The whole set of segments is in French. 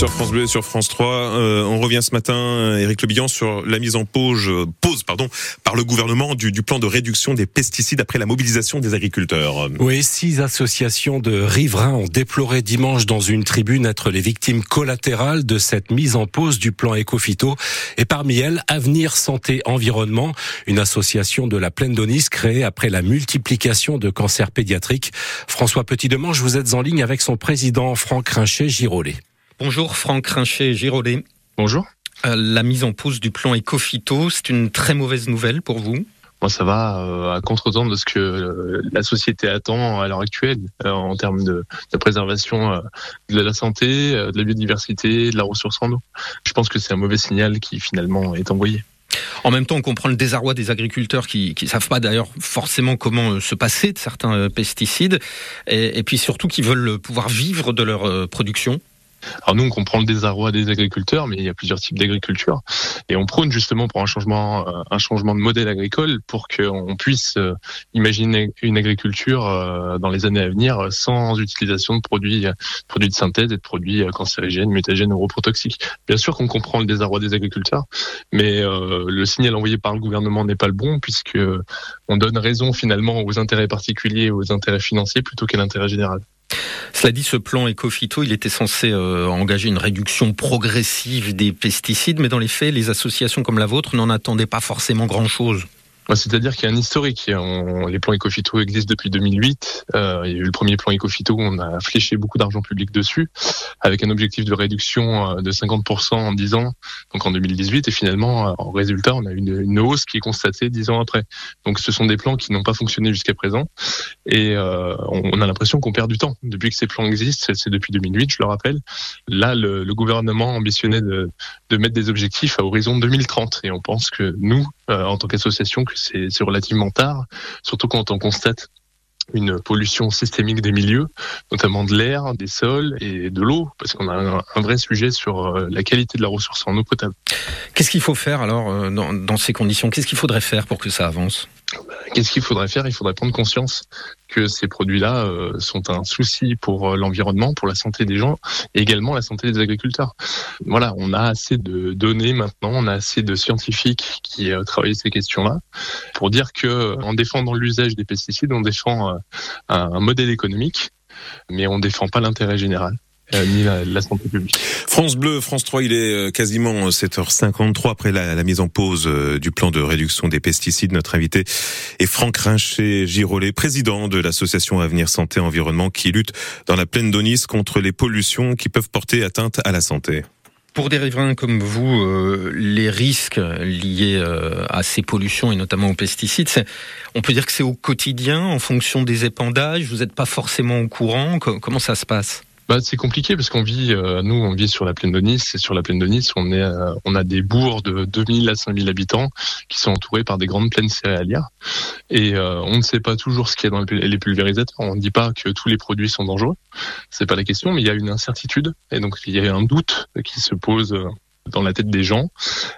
Sur France Bleu sur France 3, euh, on revient ce matin, Éric Le sur la mise en pause, pause pardon, par le gouvernement du, du, plan de réduction des pesticides après la mobilisation des agriculteurs. Oui, six associations de riverains ont déploré dimanche dans une tribune être les victimes collatérales de cette mise en pause du plan Ecofito. Et parmi elles, Avenir Santé Environnement, une association de la Plaine d'Onis créée après la multiplication de cancers pédiatriques. François Petit-Demange, vous êtes en ligne avec son président Franck Rinchet-Girolet. Bonjour Franck Rinchet-Girolet. Bonjour. Euh, la mise en pause du plan Ecofito, c'est une très mauvaise nouvelle pour vous? Moi, ça va euh, à contre-temps de ce que euh, la société attend à l'heure actuelle en termes de, de préservation de la santé, de la biodiversité, de la ressource en eau. Je pense que c'est un mauvais signal qui finalement est envoyé. En même temps, on comprend le désarroi des agriculteurs qui ne savent pas d'ailleurs forcément comment se passer de certains pesticides, et, et puis surtout qui veulent pouvoir vivre de leur production. Alors nous, on comprend le désarroi des agriculteurs, mais il y a plusieurs types d'agriculture, et on prône justement pour un changement, euh, un changement de modèle agricole pour qu'on puisse euh, imaginer une agriculture euh, dans les années à venir sans utilisation de produits, produits de synthèse et de produits cancérigènes, mutagènes, ou reprotoxiques. Bien sûr qu'on comprend le désarroi des agriculteurs, mais le signal envoyé par le gouvernement n'est pas le bon puisque on donne raison finalement aux intérêts particuliers, aux intérêts financiers plutôt qu'à l'intérêt général. Cela dit, ce plan Ecofito, il était censé euh, engager une réduction progressive des pesticides, mais dans les faits, les associations comme la vôtre n'en attendaient pas forcément grand-chose. Bah, c'est-à-dire qu'il y a un historique. les plans Ecofito existent depuis 2008. Euh, il y a eu le premier plan où on a fléché beaucoup d'argent public dessus, avec un objectif de réduction euh, de 50% en 10 ans, donc en 2018. Et finalement, euh, en résultat, on a une, une hausse qui est constatée 10 ans après. Donc ce sont des plans qui n'ont pas fonctionné jusqu'à présent. Et on a l'impression qu'on perd du temps. Depuis que ces plans existent, c'est depuis 2008, je le rappelle. Là, le, gouvernement ambitionnait de mettre des objectifs à horizon 2030. Et on pense que nous, euh, en tant qu'association, que c'est relativement tard, surtout quand on constate une pollution systémique des milieux, notamment de l'air, des sols et de l'eau, parce qu'on a un, vrai sujet sur euh, la qualité de la ressource en eau potable. Qu'est-ce qu'il faut faire alors euh, dans, dans ces conditions? Qu'est-ce qu'il faudrait faire pour que ça avance? Qu'est-ce qu'il faudrait faire? Il faudrait prendre conscience que ces produits-là euh, sont un souci pour euh, l'environnement, pour la santé des gens et également la santé des agriculteurs. Voilà, on a assez de données maintenant, on a assez de scientifiques qui euh, travaillent ces questions-là pour dire que en défendant l'usage des pesticides, on défend un modèle économique, mais on défend pas l'intérêt général. Euh, ni la, santé publique. France Bleu, France 3, il est euh, quasiment 7h53 après la, mise en pause euh, du plan de réduction des pesticides. Notre invité est Franck Rinchet-Girolet, président de l'association Avenir Santé Environnement qui lutte dans la plaine d'Onis contre les pollutions qui peuvent porter atteinte à la santé. Pour des riverains comme vous, les risques liés à ces pollutions et notamment aux pesticides, on peut dire que c'est au quotidien en fonction des épandages. Vous n'êtes pas forcément au courant. Comment ça se passe? Bah, c'est compliqué parce qu'on vit, euh, nous, on vit sur la plaine de Nice et sur la plaine de Nice, on est, euh, on a des bourgs de 2000 à 5000 habitants qui sont entourés par des grandes plaines céréalières. Et euh, on ne sait pas toujours ce qu'il y a dans les pulvérisateurs. On ne dit pas que tous les produits sont dangereux, c'est pas la question, mais il y a une incertitude. Et donc il y a un doute qui se pose dans la tête des gens,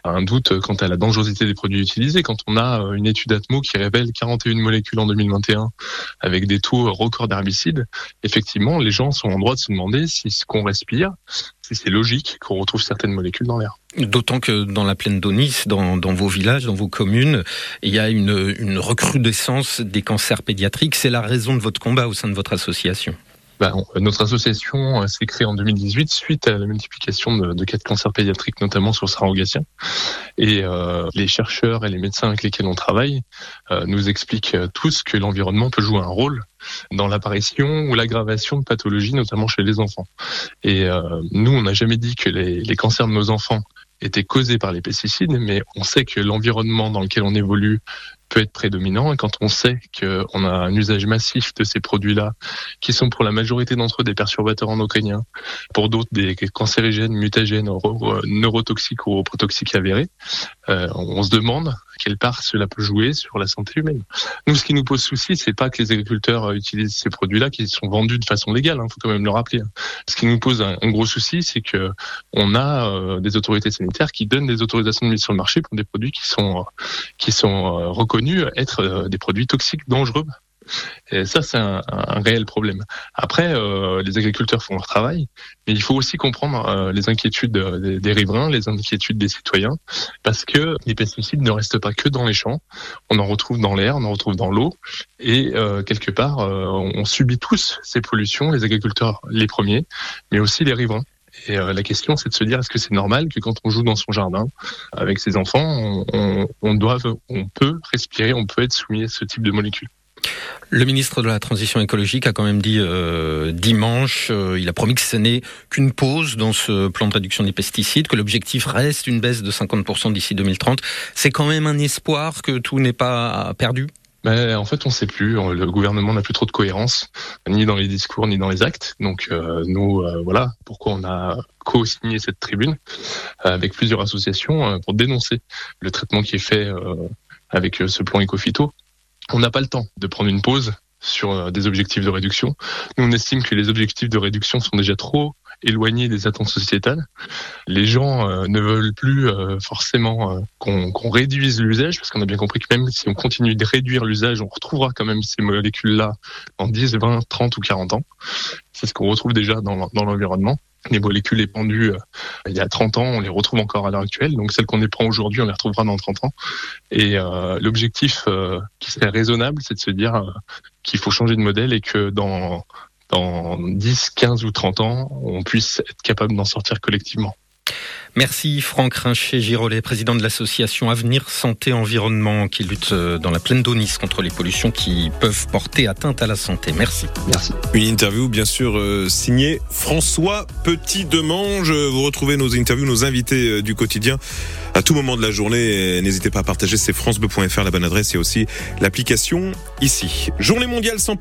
un doute quant à la dangerosité des produits utilisés. Quand on a euh, une étude Atmo qui révèle 41 molécules en 2021 avec des taux records d'herbicides, effectivement, les gens sont en droit de se demander si ce qu'on respire, si c'est logique qu'on retrouve certaines molécules dans l'air. D'autant que dans la plaine d'Onis, dans, vos villages, dans vos communes, il y a une recrudescence des cancers pédiatriques. C'est la raison de votre combat au sein de votre association. Bah, notre association euh, s'est créée en 2018 suite à la multiplication de, cas de cancer pédiatrique, notamment sur le Sararogatien. Et euh, les chercheurs et les médecins avec lesquels on travaille euh, nous expliquent tous que l'environnement peut jouer un rôle dans l'apparition ou l'aggravation de pathologies, notamment chez les enfants. Et nous, on n'a jamais dit que les cancers de nos enfants étaient causés par les pesticides, mais on sait que l'environnement dans lequel on évolue peut être prédominant. Et quand on sait qu'on a un usage massif de ces produits-là, qui sont pour la majorité d'entre eux des perturbateurs endocriniens, pour d'autres des cancérigènes, mutagènes, neurotoxiques ou protoxiques avérés, euh, on se demande quelle part cela peut jouer sur la santé humaine. Nous, ce qui nous pose souci, c'est pas que les agriculteurs euh, utilisent ces produits-là qui sont vendus de façon légale. Il hein, faut quand même le rappeler. Hein. Ce qui nous pose un, gros souci, c'est que on a euh, des autorités sanitaires qui donnent des autorisations de mise sur le marché pour des produits qui sont qui sont reconnus être des produits toxiques dangereux Et ça, c'est un, réel problème. Après, euh, les agriculteurs font leur travail, mais il faut aussi comprendre euh, les inquiétudes des, riverains, les inquiétudes des citoyens, parce que les pesticides ne restent pas que dans les champs. On en retrouve dans l'air, on en retrouve dans l'eau, et euh, quelque part, on subit tous ces pollutions, les agriculteurs les premiers, mais aussi les riverains. Et euh, la question, c'est de se dire, est-ce que c'est normal que quand on joue dans son jardin avec ses enfants, on, doive, on peut respirer, on peut être soumis à ce type de molécules? Le ministre de la Transition écologique a quand même dit euh, dimanche, euh, il a promis que ce n'est qu'une pause dans ce plan de réduction des pesticides, que l'objectif reste une baisse de 50% d'ici 2030. C'est quand même un espoir que tout n'est pas perdu? Mais en fait, on ne sait plus. Le gouvernement n'a plus trop de cohérence, ni dans les discours, ni dans les actes. Donc, euh, nous, voilà pourquoi on a co-signé cette tribune avec plusieurs associations pour dénoncer le traitement qui est fait avec ce plan Ecofito. On n'a pas le temps de prendre une pause sur des objectifs de réduction. Nous, on estime que les objectifs de réduction sont déjà trop éloigné des attentes sociétales. Les gens euh, ne veulent plus euh, forcément euh, qu'on réduise l'usage, parce qu'on a bien compris que même si on continue de réduire l'usage, on retrouvera quand même ces molécules-là en 10, 20, 30 ou 40 ans. C'est ce qu'on retrouve déjà dans l'environnement. Les molécules épandues il y a 30 ans, on les retrouve encore à l'heure actuelle. Donc celles qu'on éprend aujourd'hui, on les retrouvera dans 30 ans. Et l'objectif qui serait raisonnable, c'est de se dire qu'il faut changer de modèle et que dans dans 10, 15 ou 30 ans, on puisse être capable d'en sortir collectivement. Merci Franck Rinchet-Girolet, président de l'association Avenir Santé Environnement qui lutte euh, dans la plaine d'Onis contre les pollutions qui peuvent porter atteinte à la santé. Merci. Merci. Une interview bien sûr euh, signée François Petit-Demange. Vous retrouvez nos interviews, nos invités euh, du quotidien à tout moment de la journée. N'hésitez pas à partager, c'est francebleu.fr la bonne adresse et aussi l'application ici. Journée mondiale 100%